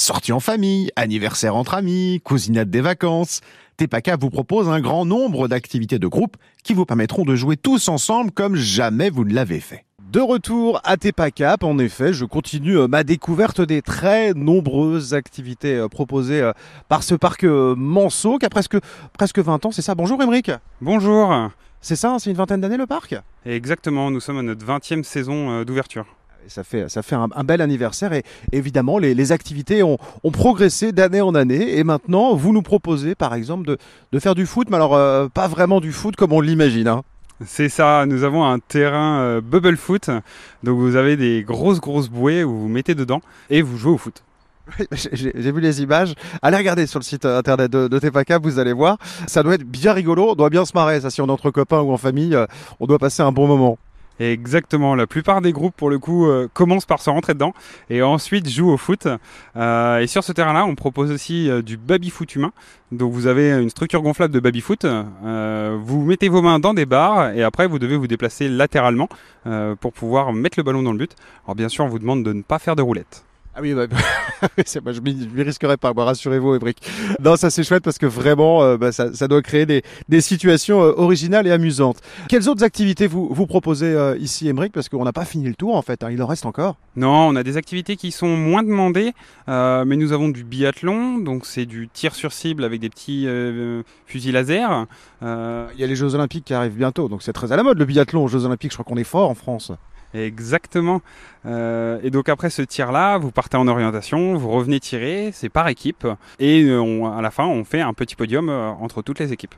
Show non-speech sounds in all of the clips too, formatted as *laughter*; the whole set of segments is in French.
Sortie en famille, anniversaire entre amis, cousinade des vacances. Tepaka vous propose un grand nombre d'activités de groupe qui vous permettront de jouer tous ensemble comme jamais vous ne l'avez fait. De retour à Tepacap, en effet, je continue euh, ma découverte des très nombreuses activités euh, proposées euh, par ce parc Manceau qui a presque, presque 20 ans, c'est ça? Bonjour Émeric Bonjour C'est ça, c'est une vingtaine d'années le parc? Exactement, nous sommes à notre 20e saison d'ouverture. Ça fait, ça fait un, bel anniversaire et évidemment les, activités ont, progressé d'année en année et maintenant vous nous proposez par exemple de, de faire du foot, mais alors pas vraiment du foot comme on l'imagine. Hein. C'est ça, nous avons un terrain euh, bubble foot, donc vous avez des grosses grosses bouées où vous mettez dedans et vous jouez au foot. J'ai vu les images. Allez regarder sur le site internet de, de vous allez voir. Ça doit être bien rigolo, on doit bien se marrer, ça si on est entre copains ou en famille, euh, on doit passer un bon moment. Exactement, la plupart des groupes pour le coup euh, commencent par se rentrer dedans et ensuite jouent au foot. Euh, et sur ce terrain-là, on propose aussi euh, du baby-foot humain. Donc vous avez une structure gonflable de baby-foot. vous mettez vos mains dans des barres et après vous devez vous déplacer latéralement pour pouvoir mettre le ballon dans le but. Alors bien sûr, on vous demande de ne pas faire de roulettes. Ah oui, bah, *laughs* je ne m'y risquerai pas, bah, rassurez-vous, Ébric. Non, ça c'est chouette parce que vraiment, euh, bah, ça, ça, doit créer des, des situations euh, originales et amusantes. Quelles autres activités vous, vous proposez euh, ici, Émeric? Parce qu'on n'a pas fini le tour en fait, hein, il en reste encore. Non, on a des activités qui sont moins demandées, mais nous avons du biathlon, donc c'est du tir sur cible avec des petits fusils laser. Il y a les Jeux Olympiques qui arrivent bientôt, donc c'est très à la mode le biathlon aux Jeux Olympiques, je crois qu'on est fort en France. Exactement. Euh, et donc après ce tir-là, vous partez en orientation, vous revenez tirer, c'est par équipe, et à la fin, on fait un petit podium euh, entre toutes les équipes.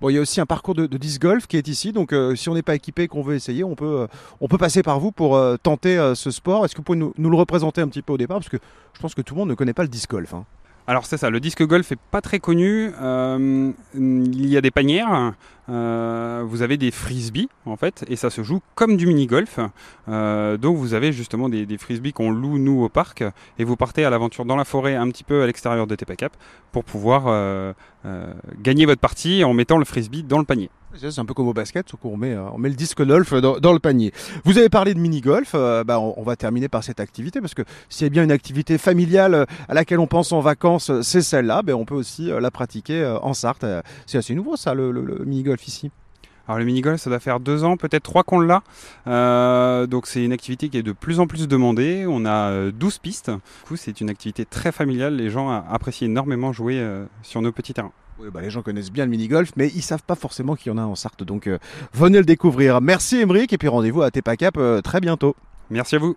Bon, il y a aussi un parcours de, disc golf qui est ici, donc euh, si on n'est pas équipé et qu'on veut essayer, on peut, on peut passer par vous pour tenter ce sport. Est-ce que vous pouvez nous, le représenter un petit peu au départ? Parce que je pense que tout le monde ne connaît pas le disc golf. Hein. Alors c'est ça, le disque golf est pas très connu. Euh, il y a des panières, euh, vous avez des frisbees en fait, et ça se joue comme du mini golf. Euh, donc vous avez justement des, des frisbees qu'on loue nous au parc, et vous partez à l'aventure dans la forêt, un petit peu à l'extérieur de Tepacap, pour pouvoir gagner votre partie en mettant le frisbee dans le panier. C'est un peu comme au basket, qu'on met, on met le disque golf dans, le panier. Vous avez parlé de mini-golf, bah, on, va terminer par cette activité, parce que s'il y bien une activité familiale à laquelle on pense en vacances, c'est celle-là, ben, on peut aussi la pratiquer en Sarthe. C'est assez nouveau ça, le, mini-golf ici. Alors le mini-golf, ça doit faire deux ans, peut-être trois qu'on l'a. Euh, donc c'est une activité qui est de plus en plus demandée. On a 12 pistes. Du coup, c'est une activité très familiale. Les gens apprécient énormément jouer sur nos petits terrains. Bah, les gens connaissent bien le mini-golf, mais ils savent pas forcément qu'il y en a en Sarthe. Donc euh, venez le découvrir. Merci Emeric, et puis rendez-vous à Tepacap euh, très bientôt. Merci à vous.